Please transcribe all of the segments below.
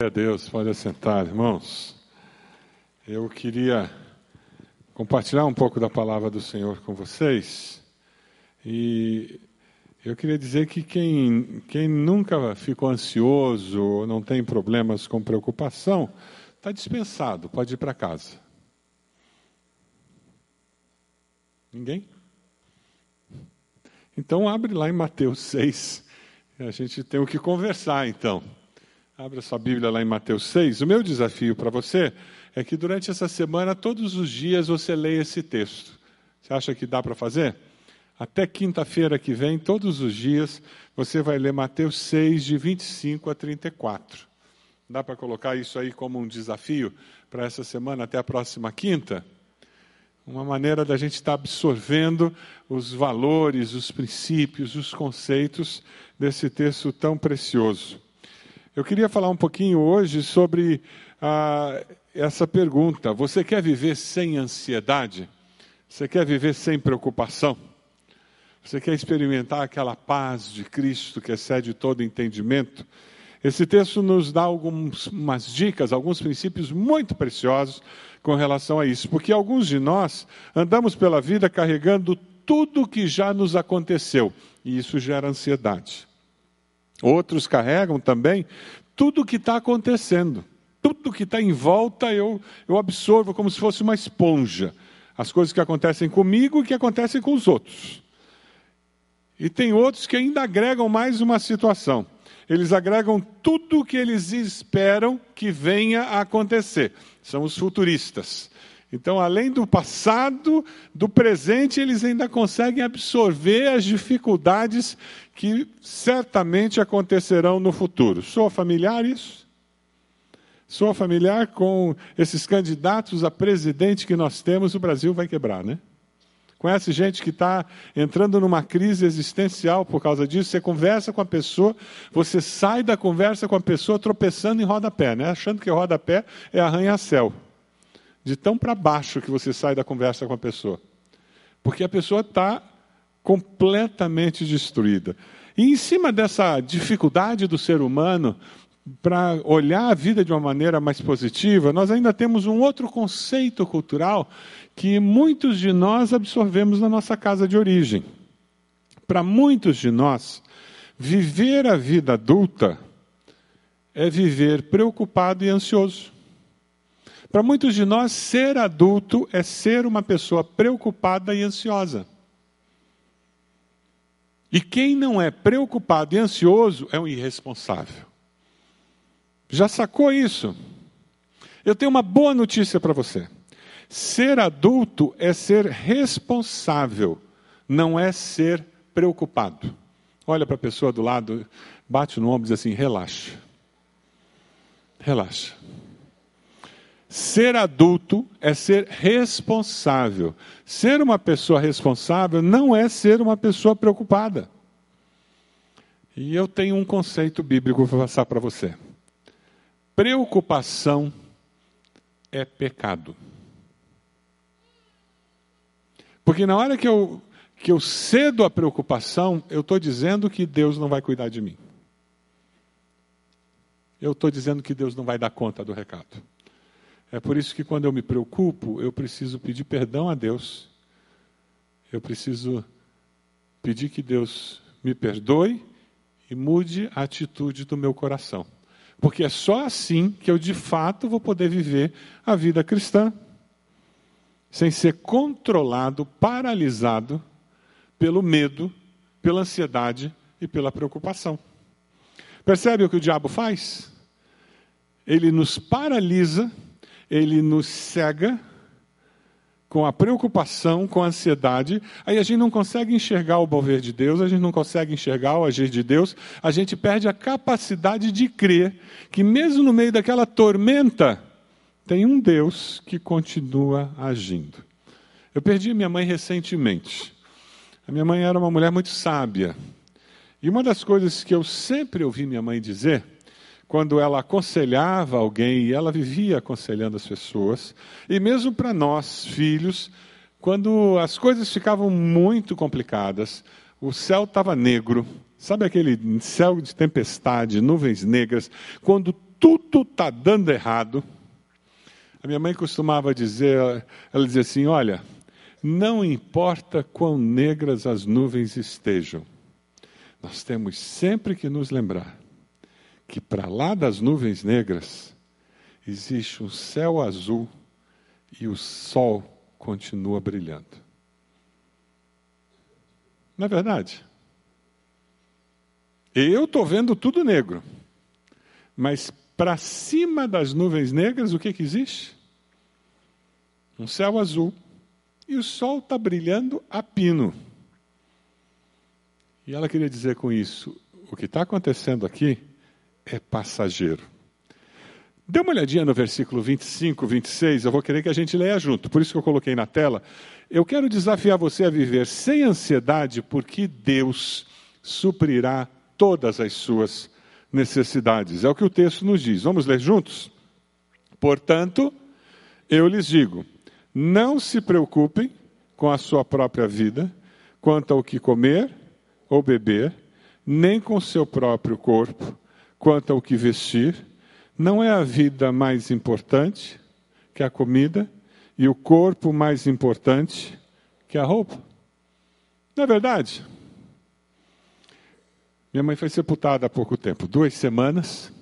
a Deus, pode assentar, irmãos. Eu queria compartilhar um pouco da palavra do Senhor com vocês. E eu queria dizer que quem, quem nunca ficou ansioso ou não tem problemas com preocupação, está dispensado, pode ir para casa. Ninguém? Então abre lá em Mateus 6. A gente tem o que conversar então. Abra sua Bíblia lá em Mateus 6. O meu desafio para você é que durante essa semana, todos os dias, você leia esse texto. Você acha que dá para fazer? Até quinta-feira que vem, todos os dias, você vai ler Mateus 6, de 25 a 34. Dá para colocar isso aí como um desafio para essa semana, até a próxima quinta? Uma maneira da gente estar tá absorvendo os valores, os princípios, os conceitos desse texto tão precioso. Eu queria falar um pouquinho hoje sobre ah, essa pergunta: você quer viver sem ansiedade? Você quer viver sem preocupação? Você quer experimentar aquela paz de Cristo que excede todo entendimento? Esse texto nos dá algumas dicas, alguns princípios muito preciosos com relação a isso, porque alguns de nós andamos pela vida carregando tudo que já nos aconteceu, e isso gera ansiedade. Outros carregam também tudo o que está acontecendo. Tudo que está em volta eu, eu absorvo como se fosse uma esponja. As coisas que acontecem comigo e que acontecem com os outros. E tem outros que ainda agregam mais uma situação. Eles agregam tudo o que eles esperam que venha a acontecer. São os futuristas. Então, além do passado, do presente, eles ainda conseguem absorver as dificuldades que certamente acontecerão no futuro. Sou familiar isso? Sou familiar com esses candidatos a presidente que nós temos, o Brasil vai quebrar, né? Conhece gente que está entrando numa crise existencial por causa disso. Você conversa com a pessoa, você sai da conversa com a pessoa tropeçando em rodapé, né? achando que rodapé é arranha-céu de tão para baixo que você sai da conversa com a pessoa. Porque a pessoa está completamente destruída. E em cima dessa dificuldade do ser humano para olhar a vida de uma maneira mais positiva, nós ainda temos um outro conceito cultural que muitos de nós absorvemos na nossa casa de origem. Para muitos de nós, viver a vida adulta é viver preocupado e ansioso. Para muitos de nós, ser adulto é ser uma pessoa preocupada e ansiosa. E quem não é preocupado e ansioso é um irresponsável. Já sacou isso? Eu tenho uma boa notícia para você. Ser adulto é ser responsável, não é ser preocupado. Olha para a pessoa do lado, bate no ombro e diz assim: relaxa. Relaxa. Ser adulto é ser responsável. Ser uma pessoa responsável não é ser uma pessoa preocupada. E eu tenho um conceito bíblico para passar para você. Preocupação é pecado. Porque na hora que eu, que eu cedo a preocupação, eu estou dizendo que Deus não vai cuidar de mim. Eu estou dizendo que Deus não vai dar conta do recado. É por isso que quando eu me preocupo, eu preciso pedir perdão a Deus. Eu preciso pedir que Deus me perdoe e mude a atitude do meu coração. Porque é só assim que eu de fato vou poder viver a vida cristã, sem ser controlado, paralisado pelo medo, pela ansiedade e pela preocupação. Percebe o que o diabo faz? Ele nos paralisa ele nos cega com a preocupação, com a ansiedade, aí a gente não consegue enxergar o mover de Deus, a gente não consegue enxergar o agir de Deus, a gente perde a capacidade de crer que, mesmo no meio daquela tormenta, tem um Deus que continua agindo. Eu perdi minha mãe recentemente. A minha mãe era uma mulher muito sábia. E uma das coisas que eu sempre ouvi minha mãe dizer quando ela aconselhava alguém, e ela vivia aconselhando as pessoas, e mesmo para nós, filhos, quando as coisas ficavam muito complicadas, o céu estava negro, sabe aquele céu de tempestade, nuvens negras, quando tudo está dando errado, a minha mãe costumava dizer, ela dizia assim: olha, não importa quão negras as nuvens estejam, nós temos sempre que nos lembrar que para lá das nuvens negras existe um céu azul e o sol continua brilhando. Não é verdade? Eu estou vendo tudo negro, mas para cima das nuvens negras, o que, que existe? Um céu azul. E o sol está brilhando a pino. E ela queria dizer com isso: o que está acontecendo aqui é passageiro. Dê uma olhadinha no versículo 25, 26, eu vou querer que a gente leia junto, por isso que eu coloquei na tela. Eu quero desafiar você a viver sem ansiedade, porque Deus suprirá todas as suas necessidades. É o que o texto nos diz. Vamos ler juntos? Portanto, eu lhes digo: não se preocupem com a sua própria vida, quanto ao que comer ou beber, nem com seu próprio corpo, quanto ao que vestir. Não é a vida mais importante que a comida e o corpo mais importante que a roupa? Não é verdade? Minha mãe foi sepultada há pouco tempo, duas semanas.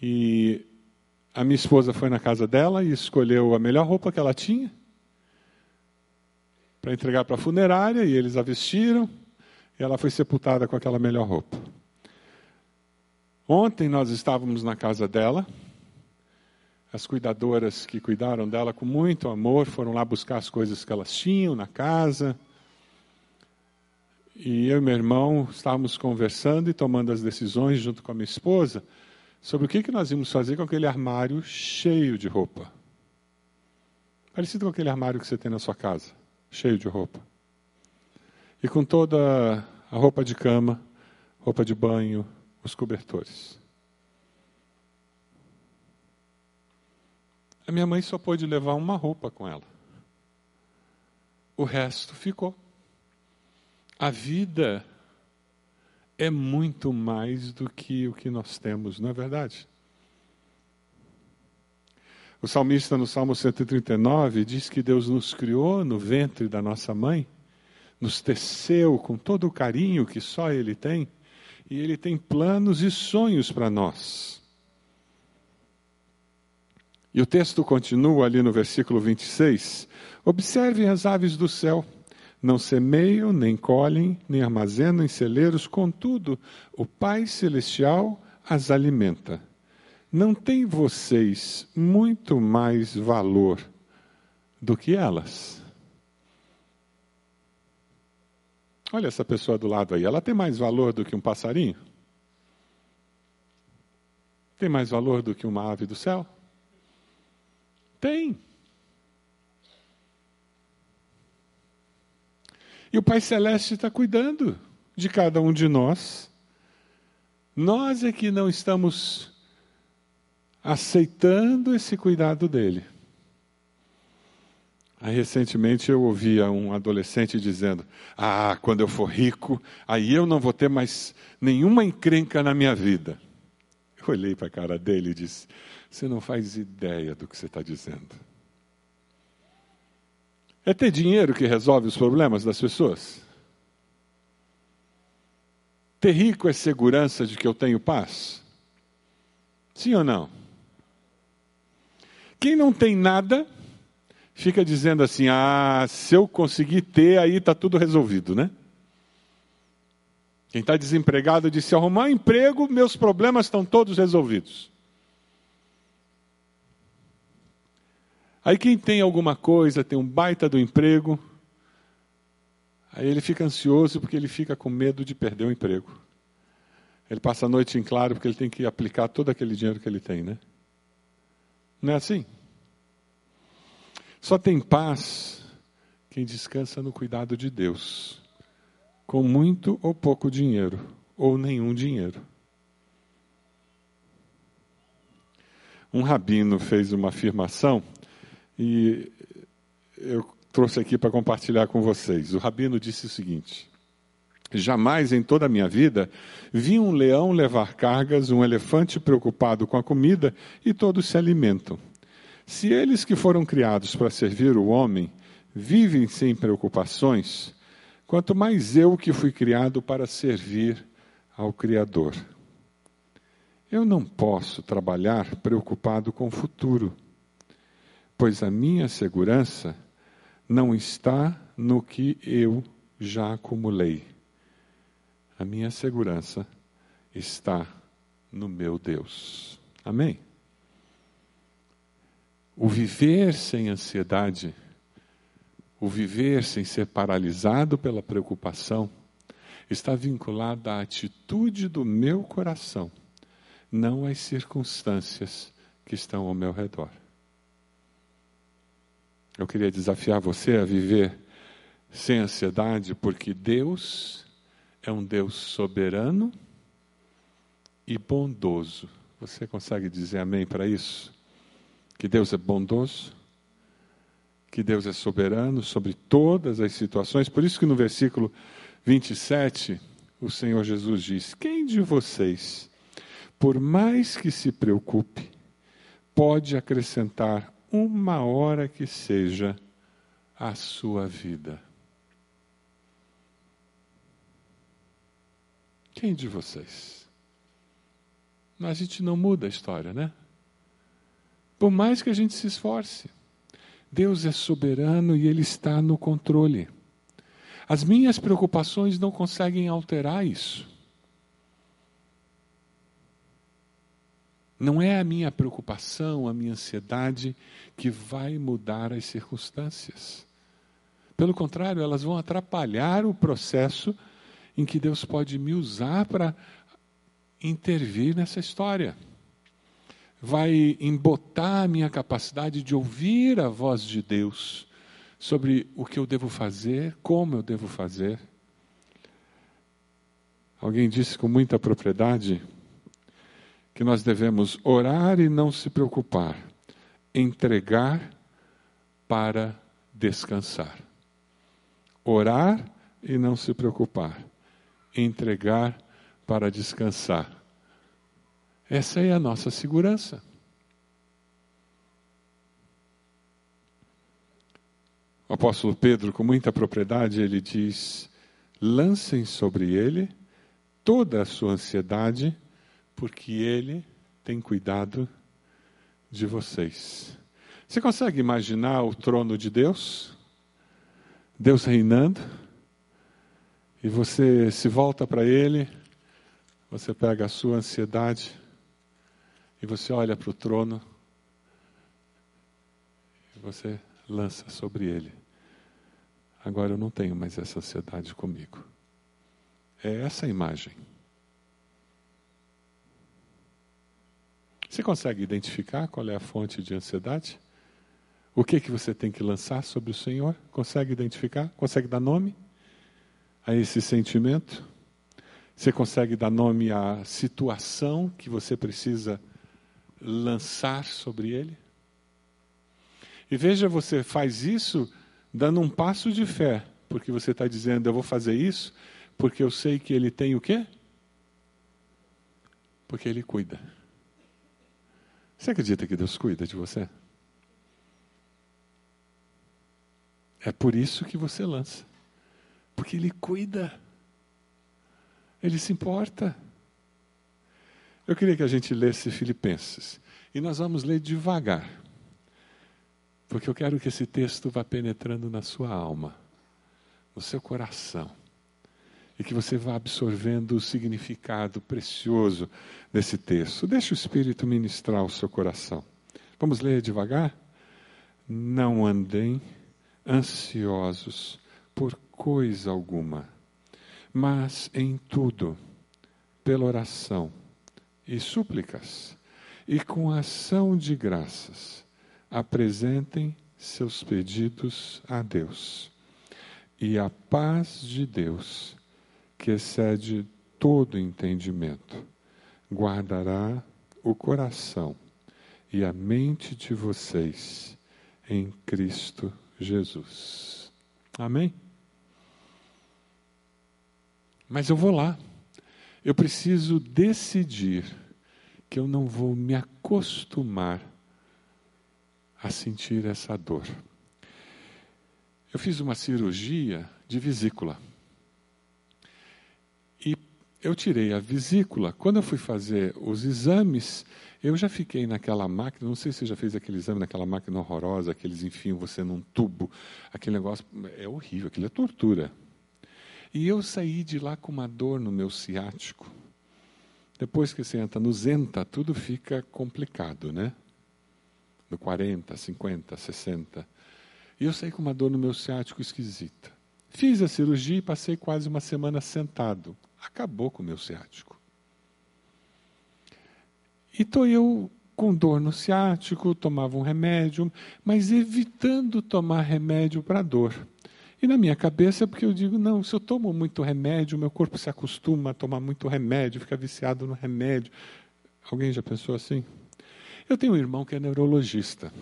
E a minha esposa foi na casa dela e escolheu a melhor roupa que ela tinha para entregar para a funerária e eles a vestiram e ela foi sepultada com aquela melhor roupa. Ontem nós estávamos na casa dela. As cuidadoras que cuidaram dela com muito amor foram lá buscar as coisas que elas tinham na casa. E eu e meu irmão estávamos conversando e tomando as decisões junto com a minha esposa sobre o que, que nós íamos fazer com aquele armário cheio de roupa. Parecido com aquele armário que você tem na sua casa, cheio de roupa. E com toda a roupa de cama, roupa de banho, os cobertores. A minha mãe só pôde levar uma roupa com ela. O resto ficou. A vida é muito mais do que o que nós temos, não é verdade? O salmista no Salmo 139 diz que Deus nos criou no ventre da nossa mãe, nos teceu com todo o carinho que só Ele tem, e Ele tem planos e sonhos para nós. E o texto continua ali no versículo 26. Observem as aves do céu não semeiam, nem colhem, nem armazenam em celeiros, contudo, o Pai Celestial as alimenta. Não tem vocês muito mais valor do que elas? Olha essa pessoa do lado aí, ela tem mais valor do que um passarinho? Tem mais valor do que uma ave do céu? Tem. E o Pai Celeste está cuidando de cada um de nós. Nós é que não estamos aceitando esse cuidado dele. Aí, recentemente eu ouvia um adolescente dizendo: Ah, quando eu for rico, aí eu não vou ter mais nenhuma encrenca na minha vida. Eu olhei para a cara dele e disse: Você não faz ideia do que você está dizendo. É ter dinheiro que resolve os problemas das pessoas? Ter rico é segurança de que eu tenho paz? Sim ou não? Quem não tem nada, fica dizendo assim: ah, se eu conseguir ter, aí está tudo resolvido, né? Quem está desempregado diz: se arrumar emprego, meus problemas estão todos resolvidos. Aí quem tem alguma coisa, tem um baita do emprego, aí ele fica ansioso porque ele fica com medo de perder o emprego. Ele passa a noite em claro porque ele tem que aplicar todo aquele dinheiro que ele tem, né? Não é assim? Só tem paz quem descansa no cuidado de Deus, com muito ou pouco dinheiro, ou nenhum dinheiro. Um rabino fez uma afirmação e eu trouxe aqui para compartilhar com vocês. O rabino disse o seguinte: Jamais em toda a minha vida vi um leão levar cargas, um elefante preocupado com a comida e todos se alimentam. Se eles que foram criados para servir o homem vivem sem preocupações, quanto mais eu que fui criado para servir ao Criador. Eu não posso trabalhar preocupado com o futuro, pois a minha segurança não está no que eu já acumulei a minha segurança está no meu Deus. Amém? O viver sem ansiedade, o viver sem ser paralisado pela preocupação, está vinculado à atitude do meu coração, não às circunstâncias que estão ao meu redor. Eu queria desafiar você a viver sem ansiedade, porque Deus é um Deus soberano e bondoso. Você consegue dizer amém para isso? Que Deus é bondoso, que Deus é soberano sobre todas as situações. Por isso que no versículo 27, o Senhor Jesus diz: Quem de vocês, por mais que se preocupe, pode acrescentar uma hora que seja à sua vida? Quem de vocês? A gente não muda a história, né? Por mais que a gente se esforce, Deus é soberano e Ele está no controle. As minhas preocupações não conseguem alterar isso. Não é a minha preocupação, a minha ansiedade que vai mudar as circunstâncias. Pelo contrário, elas vão atrapalhar o processo em que Deus pode me usar para intervir nessa história. Vai embotar a minha capacidade de ouvir a voz de Deus sobre o que eu devo fazer, como eu devo fazer. Alguém disse com muita propriedade que nós devemos orar e não se preocupar, entregar para descansar. Orar e não se preocupar, entregar para descansar. Essa é a nossa segurança. O apóstolo Pedro, com muita propriedade, ele diz: lancem sobre ele toda a sua ansiedade, porque ele tem cuidado de vocês. Você consegue imaginar o trono de Deus? Deus reinando? e você se volta para Ele, você pega a sua ansiedade e você olha para o trono e você lança sobre Ele. Agora eu não tenho mais essa ansiedade comigo. É essa a imagem. Você consegue identificar qual é a fonte de ansiedade? O que que você tem que lançar sobre o Senhor? Consegue identificar? Consegue dar nome? a esse sentimento? Você consegue dar nome à situação que você precisa lançar sobre ele? E veja, você faz isso dando um passo de fé, porque você está dizendo, eu vou fazer isso, porque eu sei que ele tem o quê? Porque ele cuida. Você acredita que Deus cuida de você? É por isso que você lança. Porque Ele cuida. Ele se importa. Eu queria que a gente lesse Filipenses. E nós vamos ler devagar. Porque eu quero que esse texto vá penetrando na sua alma, no seu coração. E que você vá absorvendo o significado precioso desse texto. Deixe o Espírito ministrar o seu coração. Vamos ler devagar? Não andem ansiosos por coisa alguma, mas em tudo, pela oração e súplicas, e com ação de graças, apresentem seus pedidos a Deus. E a paz de Deus, que excede todo entendimento, guardará o coração e a mente de vocês em Cristo Jesus. Amém? Mas eu vou lá. Eu preciso decidir que eu não vou me acostumar a sentir essa dor. Eu fiz uma cirurgia de vesícula. E eu tirei a vesícula. Quando eu fui fazer os exames, eu já fiquei naquela máquina. Não sei se você já fez aquele exame naquela máquina horrorosa, que eles enfiam você num tubo. Aquele negócio é horrível, aquilo é tortura. E eu saí de lá com uma dor no meu ciático. Depois que você entra no Zenta, tudo fica complicado, né? No 40, 50, 60. E eu saí com uma dor no meu ciático esquisita. Fiz a cirurgia e passei quase uma semana sentado. Acabou com o meu ciático. E estou eu com dor no ciático, tomava um remédio, mas evitando tomar remédio para dor. E na minha cabeça é porque eu digo, não, se eu tomo muito remédio, meu corpo se acostuma a tomar muito remédio, fica viciado no remédio. Alguém já pensou assim? Eu tenho um irmão que é neurologista.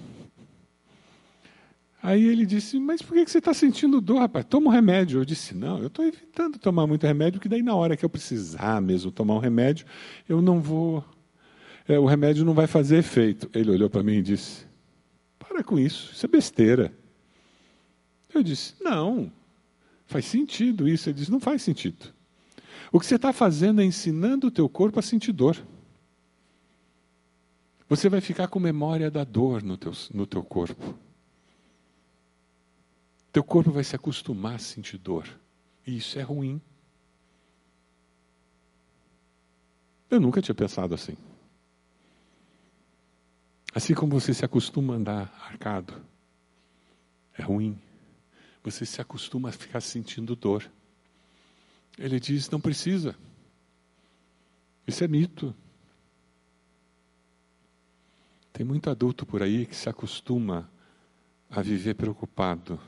Aí ele disse, mas por que você está sentindo dor, rapaz? Toma um remédio. Eu disse, não, eu estou evitando tomar muito remédio, porque daí na hora que eu precisar mesmo tomar um remédio, eu não vou. É, o remédio não vai fazer efeito. Ele olhou para mim e disse, para com isso, isso é besteira. Eu disse, não, faz sentido isso. Ele disse, não faz sentido. O que você está fazendo é ensinando o teu corpo a sentir dor. Você vai ficar com memória da dor no teu, no teu corpo. Teu corpo vai se acostumar a sentir dor. E isso é ruim. Eu nunca tinha pensado assim. Assim como você se acostuma a andar arcado, é ruim. Você se acostuma a ficar sentindo dor. Ele diz: não precisa. Isso é mito. Tem muito adulto por aí que se acostuma a viver preocupado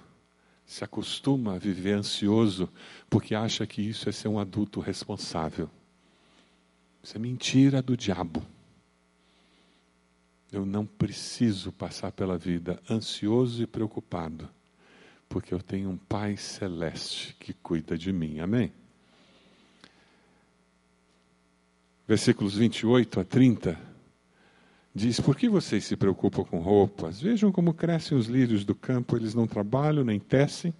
se acostuma a viver ansioso porque acha que isso é ser um adulto responsável. Isso é mentira do diabo. Eu não preciso passar pela vida ansioso e preocupado, porque eu tenho um Pai celeste que cuida de mim. Amém? Versículos 28 a 30 diz: Por que vocês se preocupam com roupas? Vejam como crescem os lírios do campo, eles não trabalham nem tecem.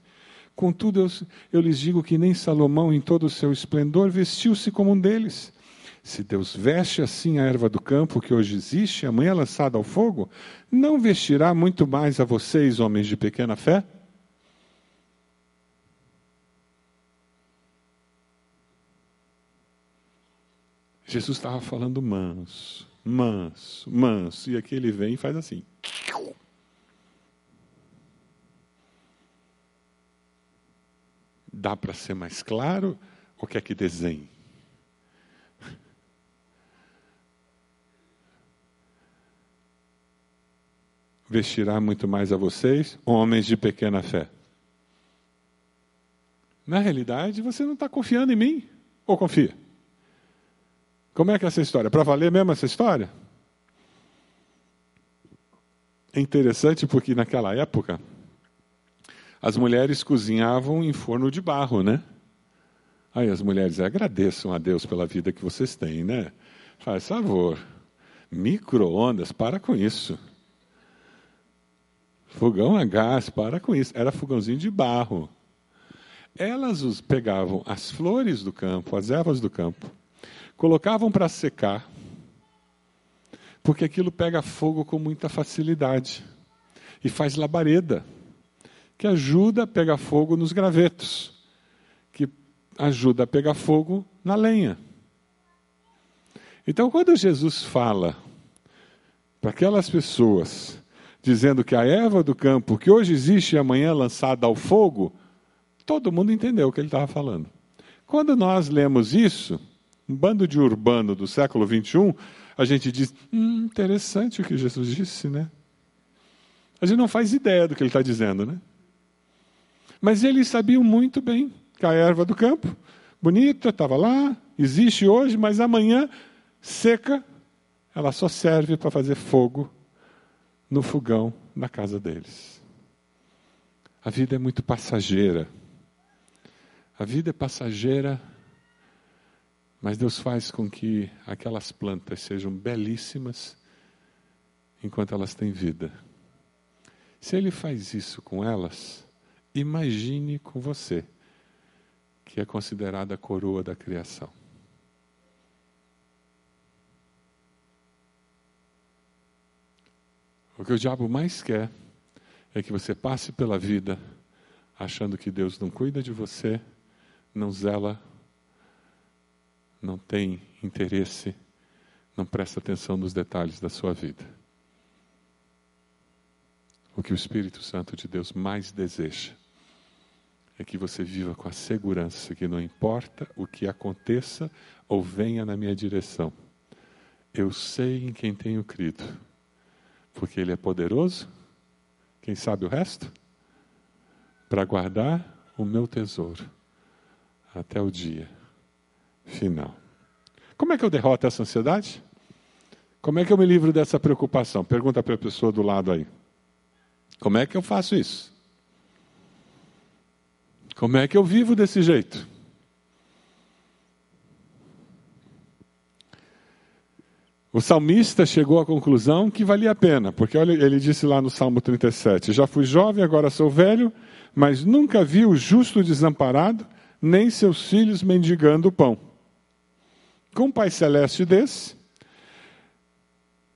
Contudo, eu, eu lhes digo que nem Salomão, em todo o seu esplendor, vestiu-se como um deles. Se Deus veste assim a erva do campo, que hoje existe, amanhã lançada ao fogo, não vestirá muito mais a vocês, homens de pequena fé? Jesus estava falando manso manso, manso. E aqui ele vem e faz assim. Dá para ser mais claro ou quer que desenhe? Vestirá muito mais a vocês, homens de pequena fé. Na realidade, você não está confiando em mim? Ou confia? Como é que é essa história? Para valer mesmo essa história? É interessante porque naquela época as mulheres cozinhavam em forno de barro, né? Aí as mulheres agradeçam a Deus pela vida que vocês têm, né? Faz favor. Micro-ondas, para com isso. Fogão a gás, para com isso. Era fogãozinho de barro. Elas pegavam as flores do campo, as ervas do campo, colocavam para secar, porque aquilo pega fogo com muita facilidade e faz labareda, que ajuda a pegar fogo nos gravetos, que ajuda a pegar fogo na lenha. Então, quando Jesus fala para aquelas pessoas, dizendo que a erva do campo, que hoje existe e amanhã lançada ao fogo, todo mundo entendeu o que ele estava falando. Quando nós lemos isso, um bando de urbano do século 21, a gente diz: hum, interessante o que Jesus disse, né? A gente não faz ideia do que ele está dizendo, né? Mas eles sabiam muito bem que a erva do campo, bonita, estava lá, existe hoje, mas amanhã, seca, ela só serve para fazer fogo no fogão na casa deles. A vida é muito passageira. A vida é passageira Mas Deus faz com que aquelas plantas sejam belíssimas enquanto elas têm vida. Se Ele faz isso com elas, imagine com você, que é considerada a coroa da criação. O que o diabo mais quer é que você passe pela vida achando que Deus não cuida de você, não zela, não tem interesse, não presta atenção nos detalhes da sua vida. O que o Espírito Santo de Deus mais deseja é que você viva com a segurança que não importa o que aconteça ou venha na minha direção, eu sei em quem tenho crido, porque Ele é poderoso. Quem sabe o resto? Para guardar o meu tesouro até o dia final. Como é que eu derroto essa ansiedade? Como é que eu me livro dessa preocupação? Pergunta para a pessoa do lado aí. Como é que eu faço isso? Como é que eu vivo desse jeito? O salmista chegou à conclusão que valia a pena, porque olha, ele disse lá no Salmo 37: Já fui jovem, agora sou velho, mas nunca vi o justo desamparado, nem seus filhos mendigando pão. Com um Pai Celeste desse,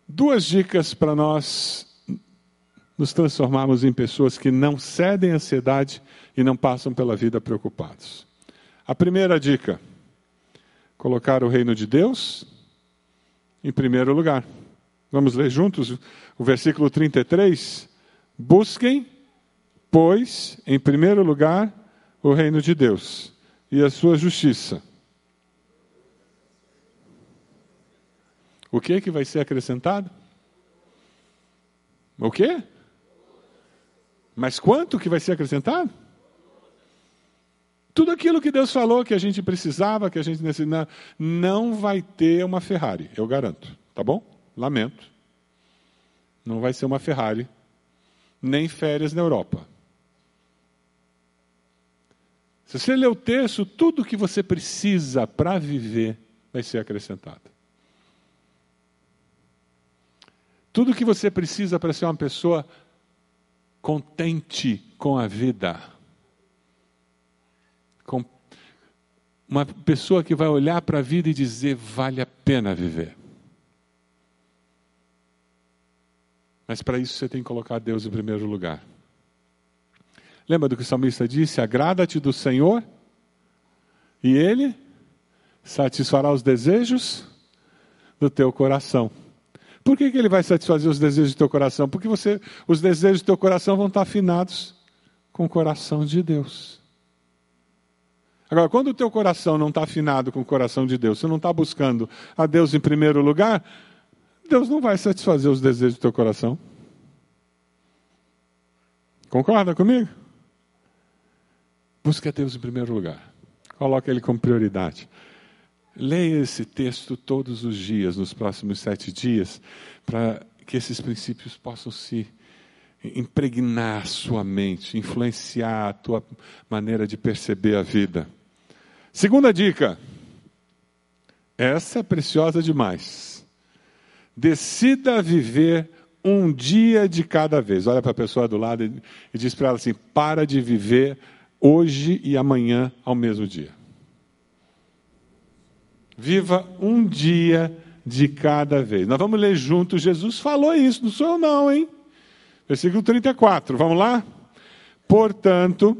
duas dicas para nós nos transformarmos em pessoas que não cedem à ansiedade e não passam pela vida preocupados. A primeira dica: colocar o reino de Deus em primeiro lugar. Vamos ler juntos o versículo 33? Busquem, pois, em primeiro lugar, o reino de Deus e a sua justiça. O que que vai ser acrescentado? O quê? Mas quanto que vai ser acrescentado? Tudo aquilo que Deus falou que a gente precisava, que a gente necessitava, não vai ter uma Ferrari, eu garanto. Tá bom? Lamento. Não vai ser uma Ferrari, nem férias na Europa. Se você ler o texto, tudo que você precisa para viver vai ser acrescentado. Tudo que você precisa para ser uma pessoa contente com a vida com uma pessoa que vai olhar para a vida e dizer: vale a pena viver. Mas para isso você tem que colocar Deus em primeiro lugar. Lembra do que o salmista disse? Agrada-te do Senhor e Ele satisfará os desejos do teu coração. Por que, que Ele vai satisfazer os desejos do teu coração? Porque você, os desejos do teu coração vão estar afinados com o coração de Deus. Agora, quando o teu coração não está afinado com o coração de Deus, você não está buscando a Deus em primeiro lugar, Deus não vai satisfazer os desejos do teu coração. Concorda comigo? Busque a Deus em primeiro lugar. Coloque Ele como prioridade. Leia esse texto todos os dias, nos próximos sete dias, para que esses princípios possam se impregnar sua mente, influenciar a tua maneira de perceber a vida. Segunda dica. Essa é preciosa demais. Decida viver um dia de cada vez. Olha para a pessoa do lado e, diz para ela assim: para de viver hoje e amanhã ao mesmo dia. Viva um dia de cada vez. Nós vamos ler juntos. Jesus falou isso, não sou eu, não, hein? Versículo 34, vamos lá? Portanto,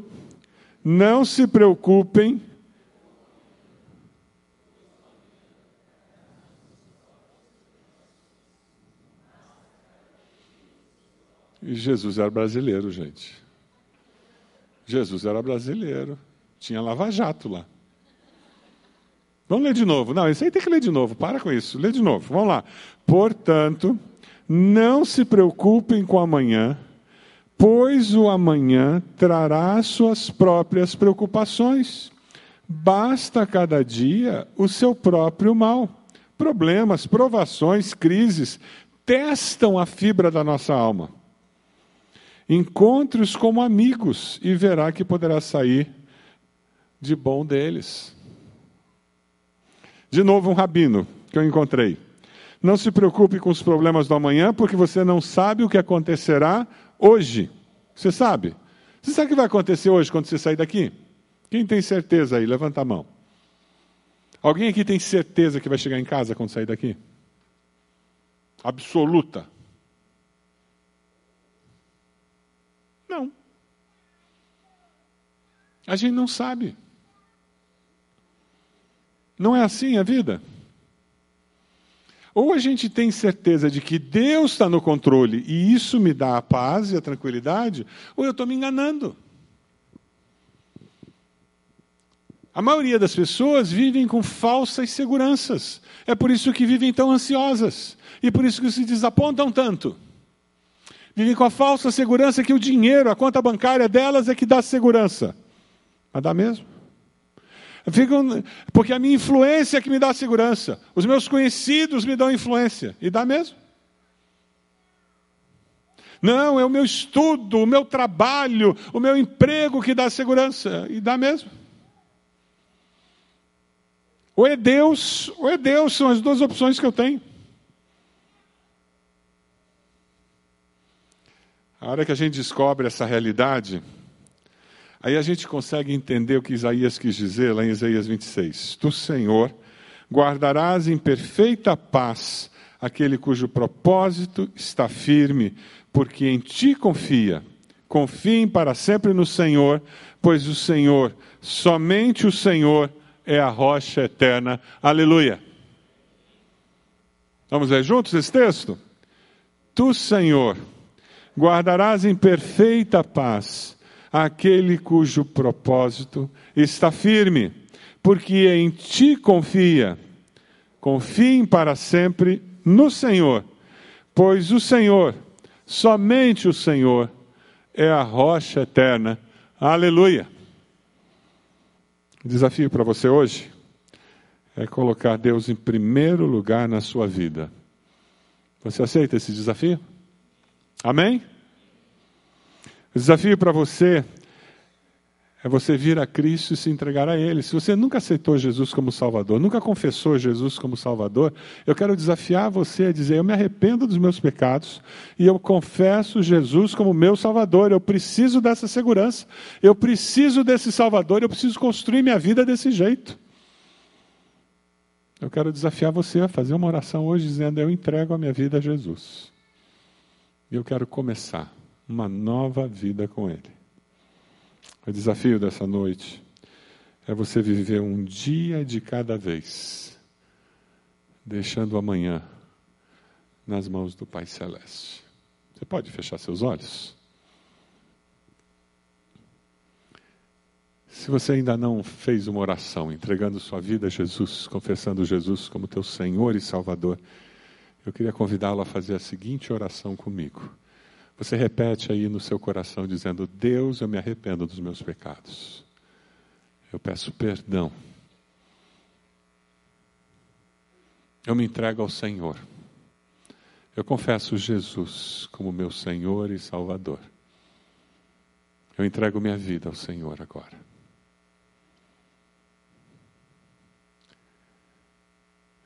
não se preocupem E Jesus era brasileiro, gente. Jesus era brasileiro. Tinha lava-jato lá. Vamos ler de novo. Não, isso aí tem que ler de novo. Para com isso. Lê de novo. Vamos lá. Portanto, não se preocupem com amanhã, pois o amanhã trará suas próprias preocupações. Basta cada dia o seu próprio mal. Problemas, provações, crises testam a fibra da nossa alma. Encontre-os como amigos e verá que poderá sair de bom deles. De novo, um rabino que eu encontrei. Não se preocupe com os problemas do amanhã, porque você não sabe o que acontecerá hoje. Você sabe? Você sabe o que vai acontecer hoje quando você sair daqui? Quem tem certeza aí? Levanta a mão. Alguém aqui tem certeza que vai chegar em casa quando sair daqui? Absoluta. Não. A gente não sabe. Não é assim a vida? Ou a gente tem certeza de que Deus está no controle e isso me dá a paz e a tranquilidade, ou eu estou me enganando. A maioria das pessoas vivem com falsas seguranças. É por isso que vivem tão ansiosas. E por isso que se desapontam tanto. Vivem com a falsa segurança que o dinheiro, a conta bancária delas é que dá segurança. Mas dá mesmo? Ficam, porque a minha influência é que me dá segurança. Os meus conhecidos me dão influência. E dá mesmo? Não, é o meu estudo, o meu trabalho, o meu emprego que dá segurança. E dá mesmo? Ou é Deus, ou é Deus, são as duas opções que eu tenho. A hora que a gente descobre essa realidade, Aí a gente consegue entender o que Isaías quis dizer lá em Isaías 26. Do Senhor guardarás em perfeita paz aquele cujo propósito está firme, porque em ti confia. Confiem para sempre no Senhor, pois o Senhor, somente o Senhor, é a rocha eterna. Aleluia. Vamos ler juntos esse texto? Tu, Senhor, guardarás em perfeita paz aquele cujo propósito está firme, porque em ti confia. Confiem para sempre no Senhor, pois o Senhor, somente o Senhor, é a rocha eterna. Aleluia. O desafio para você hoje é colocar Deus em primeiro lugar na sua vida. Você aceita esse desafio? Amém? O desafio para você é você vir a Cristo e se entregar a Ele. Se você nunca aceitou Jesus como Salvador, nunca confessou Jesus como Salvador, eu quero desafiar você a dizer: Eu me arrependo dos meus pecados e eu confesso Jesus como meu Salvador. Eu preciso dessa segurança, eu preciso desse Salvador, eu preciso construir minha vida desse jeito. Eu quero desafiar você a fazer uma oração hoje dizendo: Eu entrego a minha vida a Jesus. E eu quero começar uma nova vida com Ele. O desafio dessa noite é você viver um dia de cada vez, deixando amanhã nas mãos do Pai Celeste. Você pode fechar seus olhos? Se você ainda não fez uma oração entregando sua vida a Jesus, confessando Jesus como teu Senhor e Salvador, eu queria convidá-lo a fazer a seguinte oração comigo. Você repete aí no seu coração, dizendo: Deus, eu me arrependo dos meus pecados. Eu peço perdão. Eu me entrego ao Senhor. Eu confesso Jesus como meu Senhor e Salvador. Eu entrego minha vida ao Senhor agora.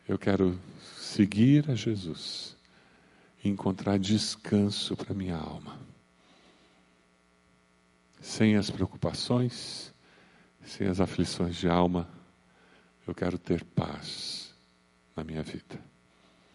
Eu quero seguir a Jesus encontrar descanso para minha alma. Sem as preocupações, sem as aflições de alma, eu quero ter paz na minha vida.